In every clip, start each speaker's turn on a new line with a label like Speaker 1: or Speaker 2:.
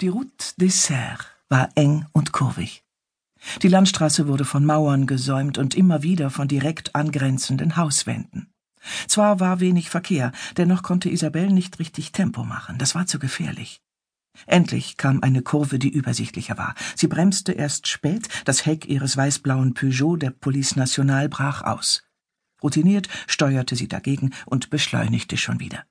Speaker 1: Die Route des Serres war eng und kurvig. Die Landstraße wurde von Mauern gesäumt und immer wieder von direkt angrenzenden Hauswänden. Zwar war wenig Verkehr, dennoch konnte Isabelle nicht richtig Tempo machen. Das war zu gefährlich. Endlich kam eine Kurve, die übersichtlicher war. Sie bremste erst spät, das Heck ihres weißblauen Peugeot der Police Nationale brach aus. Routiniert steuerte sie dagegen und beschleunigte schon wieder.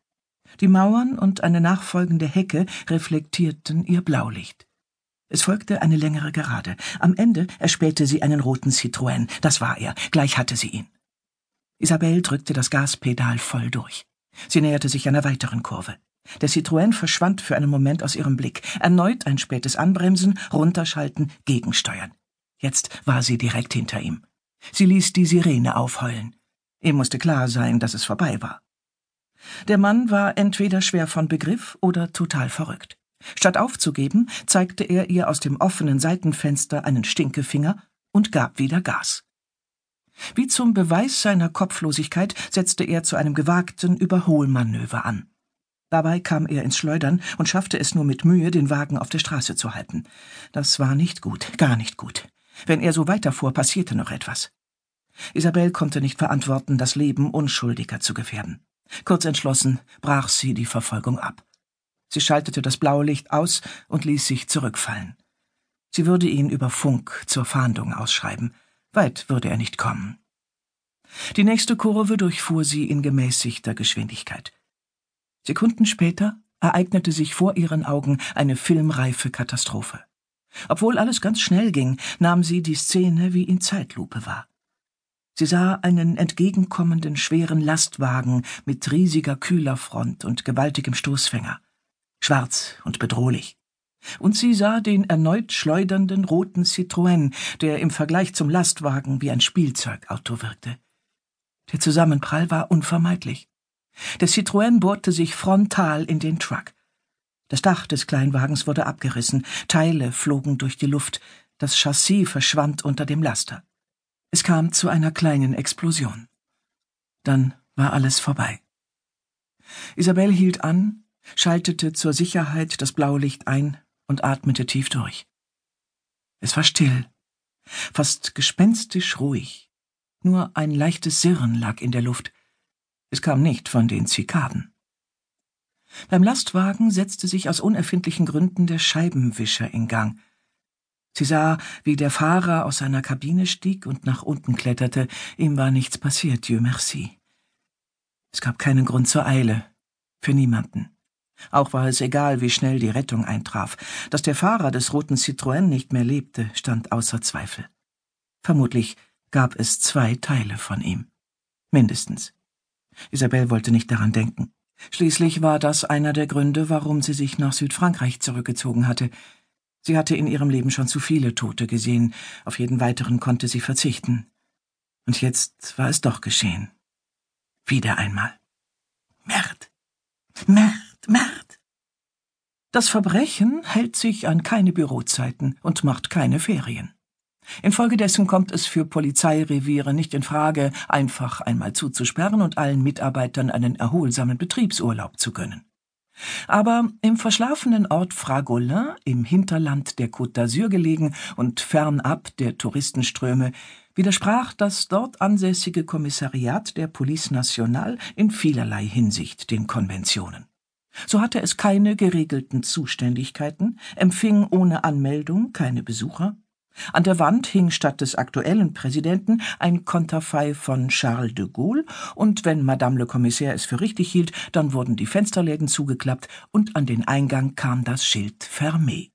Speaker 1: Die Mauern und eine nachfolgende Hecke reflektierten ihr Blaulicht. Es folgte eine längere Gerade. Am Ende erspähte sie einen roten Citroën. Das war er. Gleich hatte sie ihn. Isabelle drückte das Gaspedal voll durch. Sie näherte sich einer weiteren Kurve. Der Citroën verschwand für einen Moment aus ihrem Blick. Erneut ein spätes Anbremsen, runterschalten, gegensteuern. Jetzt war sie direkt hinter ihm. Sie ließ die Sirene aufheulen. Ihm musste klar sein, dass es vorbei war. Der Mann war entweder schwer von Begriff oder total verrückt. Statt aufzugeben, zeigte er ihr aus dem offenen Seitenfenster einen Stinkefinger und gab wieder Gas. Wie zum Beweis seiner Kopflosigkeit setzte er zu einem gewagten Überholmanöver an. Dabei kam er ins Schleudern und schaffte es nur mit Mühe, den Wagen auf der Straße zu halten. Das war nicht gut, gar nicht gut. Wenn er so weiterfuhr, passierte noch etwas. Isabel konnte nicht verantworten, das Leben Unschuldiger zu gefährden. Kurz entschlossen brach sie die Verfolgung ab. Sie schaltete das blaue Licht aus und ließ sich zurückfallen. Sie würde ihn über Funk zur Fahndung ausschreiben. Weit würde er nicht kommen. Die nächste Kurve durchfuhr sie in gemäßigter Geschwindigkeit. Sekunden später ereignete sich vor ihren Augen eine filmreife Katastrophe. Obwohl alles ganz schnell ging, nahm sie die Szene wie in Zeitlupe wahr. Sie sah einen entgegenkommenden schweren Lastwagen mit riesiger Kühlerfront und gewaltigem Stoßfänger. Schwarz und bedrohlich. Und sie sah den erneut schleudernden roten Citroën, der im Vergleich zum Lastwagen wie ein Spielzeugauto wirkte. Der Zusammenprall war unvermeidlich. Der Citroën bohrte sich frontal in den Truck. Das Dach des Kleinwagens wurde abgerissen, Teile flogen durch die Luft, das Chassis verschwand unter dem Laster. Es kam zu einer kleinen Explosion. Dann war alles vorbei. Isabel hielt an, schaltete zur Sicherheit das Blaulicht ein und atmete tief durch. Es war still, fast gespenstisch ruhig. Nur ein leichtes Sirren lag in der Luft. Es kam nicht von den Zikaden. Beim Lastwagen setzte sich aus unerfindlichen Gründen der Scheibenwischer in Gang. Sie sah, wie der Fahrer aus seiner Kabine stieg und nach unten kletterte. Ihm war nichts passiert, Dieu merci. Es gab keinen Grund zur Eile. Für niemanden. Auch war es egal, wie schnell die Rettung eintraf. Dass der Fahrer des roten Citroën nicht mehr lebte, stand außer Zweifel. Vermutlich gab es zwei Teile von ihm. Mindestens. Isabelle wollte nicht daran denken. Schließlich war das einer der Gründe, warum sie sich nach Südfrankreich zurückgezogen hatte. Sie hatte in ihrem Leben schon zu viele Tote gesehen, auf jeden weiteren konnte sie verzichten. Und jetzt war es doch geschehen. Wieder einmal. Merd. Merd, Merd. Das Verbrechen hält sich an keine Bürozeiten und macht keine Ferien. Infolgedessen kommt es für Polizeireviere nicht in Frage, einfach einmal zuzusperren und allen Mitarbeitern einen erholsamen Betriebsurlaub zu gönnen. Aber im verschlafenen Ort Fragolin, im Hinterland der Côte d'Azur gelegen und fernab der Touristenströme, widersprach das dort ansässige Kommissariat der Police Nationale in vielerlei Hinsicht den Konventionen. So hatte es keine geregelten Zuständigkeiten, empfing ohne Anmeldung keine Besucher, an der Wand hing statt des aktuellen Präsidenten ein Konterfei von Charles de Gaulle, und wenn Madame le Commissaire es für richtig hielt, dann wurden die Fensterläden zugeklappt und an den Eingang kam das Schild Fermé.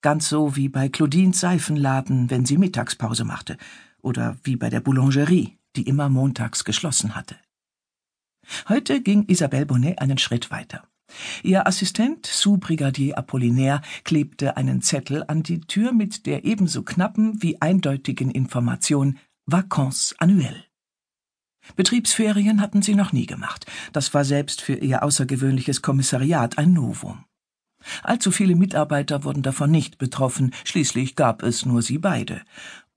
Speaker 1: Ganz so wie bei Claudines Seifenladen, wenn sie Mittagspause machte, oder wie bei der Boulangerie, die immer montags geschlossen hatte. Heute ging Isabelle Bonnet einen Schritt weiter. Ihr Assistent, Sous-Brigadier Apollinaire, klebte einen Zettel an die Tür mit der ebenso knappen wie eindeutigen Information Vacances annuelles. Betriebsferien hatten sie noch nie gemacht. Das war selbst für ihr außergewöhnliches Kommissariat ein Novum. Allzu viele Mitarbeiter wurden davon nicht betroffen, schließlich gab es nur sie beide.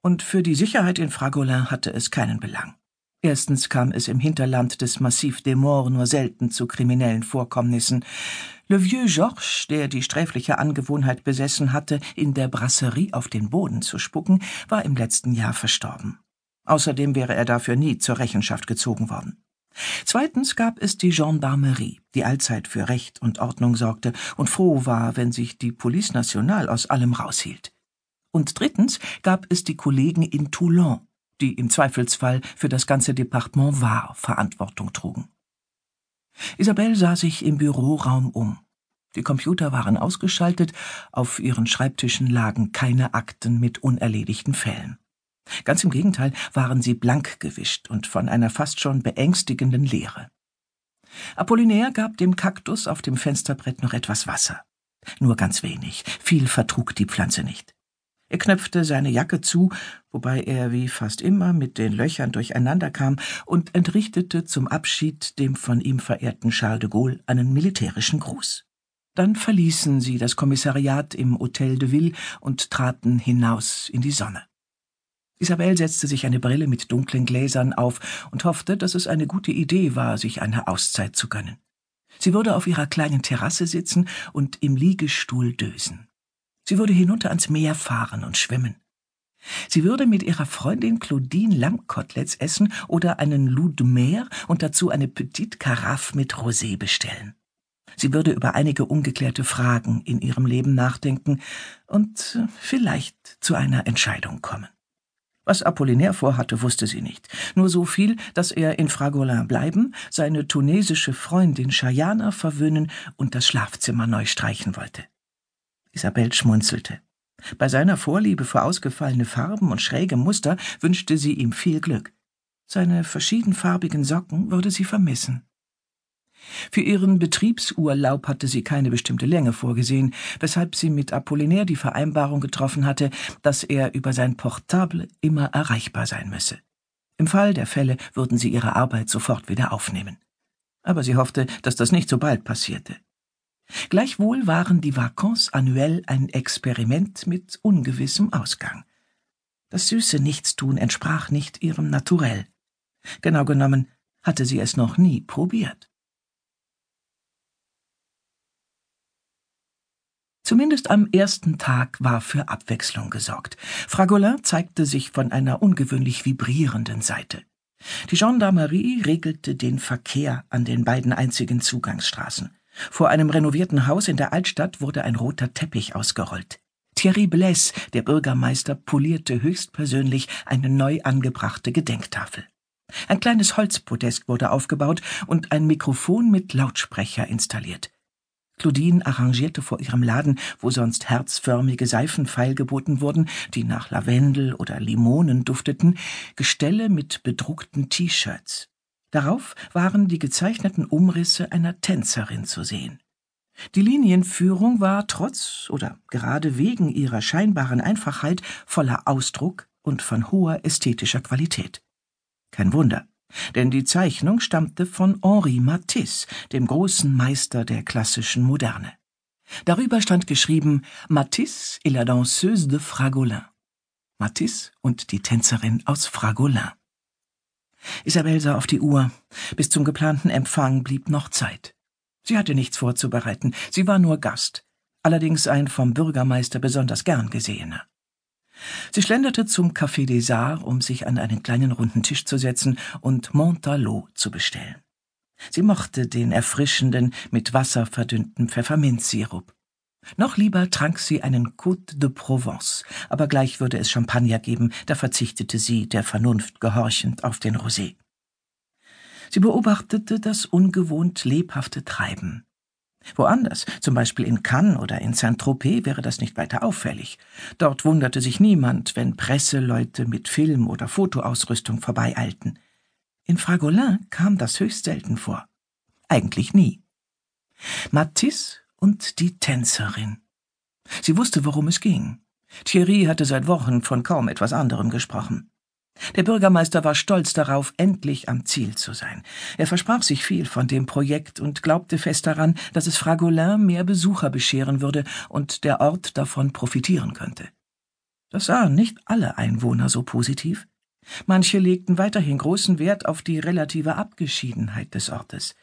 Speaker 1: Und für die Sicherheit in Fragolin hatte es keinen Belang. Erstens kam es im Hinterland des Massif des Morts nur selten zu kriminellen Vorkommnissen. Le Vieux Georges, der die sträfliche Angewohnheit besessen hatte, in der Brasserie auf den Boden zu spucken, war im letzten Jahr verstorben. Außerdem wäre er dafür nie zur Rechenschaft gezogen worden. Zweitens gab es die Gendarmerie, die allzeit für Recht und Ordnung sorgte und froh war, wenn sich die Police Nationale aus allem raushielt. Und drittens gab es die Kollegen in Toulon, die im Zweifelsfall für das ganze Departement Var Verantwortung trugen. Isabelle sah sich im Büroraum um. Die Computer waren ausgeschaltet, auf ihren Schreibtischen lagen keine Akten mit unerledigten Fällen. Ganz im Gegenteil waren sie blank gewischt und von einer fast schon beängstigenden Leere. Apollinaire gab dem Kaktus auf dem Fensterbrett noch etwas Wasser. Nur ganz wenig, viel vertrug die Pflanze nicht. Er knöpfte seine Jacke zu, wobei er wie fast immer mit den Löchern durcheinander kam, und entrichtete zum Abschied dem von ihm verehrten Charles de Gaulle einen militärischen Gruß. Dann verließen sie das Kommissariat im Hotel de Ville und traten hinaus in die Sonne. Isabelle setzte sich eine Brille mit dunklen Gläsern auf und hoffte, dass es eine gute Idee war, sich eine Auszeit zu gönnen. Sie würde auf ihrer kleinen Terrasse sitzen und im Liegestuhl dösen. Sie würde hinunter ans Meer fahren und schwimmen. Sie würde mit ihrer Freundin Claudine Lammkoteletts essen oder einen Loup de Mer und dazu eine Petite Carafe mit Rosé bestellen. Sie würde über einige ungeklärte Fragen in ihrem Leben nachdenken und vielleicht zu einer Entscheidung kommen. Was Apollinaire vorhatte, wusste sie nicht. Nur so viel, dass er in Fragolin bleiben, seine tunesische Freundin Chayana verwöhnen und das Schlafzimmer neu streichen wollte. Isabel schmunzelte. Bei seiner Vorliebe für ausgefallene Farben und schräge Muster wünschte sie ihm viel Glück. Seine verschiedenfarbigen Socken würde sie vermissen. Für ihren Betriebsurlaub hatte sie keine bestimmte Länge vorgesehen, weshalb sie mit Apollinaire die Vereinbarung getroffen hatte, dass er über sein Portable immer erreichbar sein müsse. Im Fall der Fälle würden sie ihre Arbeit sofort wieder aufnehmen. Aber sie hoffte, dass das nicht so bald passierte. Gleichwohl waren die Vacances annuell ein Experiment mit ungewissem Ausgang. Das süße Nichtstun entsprach nicht ihrem Naturell. Genau genommen hatte sie es noch nie probiert. Zumindest am ersten Tag war für Abwechslung gesorgt. Fragolin zeigte sich von einer ungewöhnlich vibrierenden Seite. Die Gendarmerie regelte den Verkehr an den beiden einzigen Zugangsstraßen. Vor einem renovierten Haus in der Altstadt wurde ein roter Teppich ausgerollt. Thierry Blaise, der Bürgermeister, polierte höchstpersönlich eine neu angebrachte Gedenktafel. Ein kleines Holzpodest wurde aufgebaut und ein Mikrofon mit Lautsprecher installiert. Claudine arrangierte vor ihrem Laden, wo sonst herzförmige Seifen feilgeboten wurden, die nach Lavendel oder Limonen dufteten, Gestelle mit bedruckten T-Shirts. Darauf waren die gezeichneten Umrisse einer Tänzerin zu sehen. Die Linienführung war trotz oder gerade wegen ihrer scheinbaren Einfachheit voller Ausdruck und von hoher ästhetischer Qualität. Kein Wunder, denn die Zeichnung stammte von Henri Matisse, dem großen Meister der klassischen Moderne. Darüber stand geschrieben Matisse et la danseuse de Fragolin. Matisse und die Tänzerin aus Fragolin. Isabel sah auf die Uhr. Bis zum geplanten Empfang blieb noch Zeit. Sie hatte nichts vorzubereiten, sie war nur Gast, allerdings ein vom Bürgermeister besonders gern gesehener. Sie schlenderte zum Café des Arts, um sich an einen kleinen runden Tisch zu setzen und Montalot zu bestellen. Sie mochte den erfrischenden, mit Wasser verdünnten Pfefferminzsirup. Noch lieber trank sie einen Côte de Provence, aber gleich würde es Champagner geben, da verzichtete sie, der Vernunft gehorchend, auf den Rosé. Sie beobachtete das ungewohnt lebhafte Treiben. Woanders, zum Beispiel in Cannes oder in Saint-Tropez, wäre das nicht weiter auffällig. Dort wunderte sich niemand, wenn Presseleute mit Film- oder Fotoausrüstung vorbeieilten. In Fragolin kam das höchst selten vor. Eigentlich nie. Matisse und die Tänzerin. Sie wusste, worum es ging. Thierry hatte seit Wochen von kaum etwas anderem gesprochen. Der Bürgermeister war stolz darauf, endlich am Ziel zu sein. Er versprach sich viel von dem Projekt und glaubte fest daran, dass es Fragolin mehr Besucher bescheren würde und der Ort davon profitieren könnte. Das sahen nicht alle Einwohner so positiv. Manche legten weiterhin großen Wert auf die relative Abgeschiedenheit des Ortes.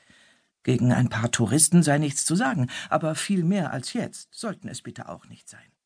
Speaker 1: Gegen ein paar Touristen sei nichts zu sagen, aber viel mehr als jetzt sollten es bitte auch nicht sein.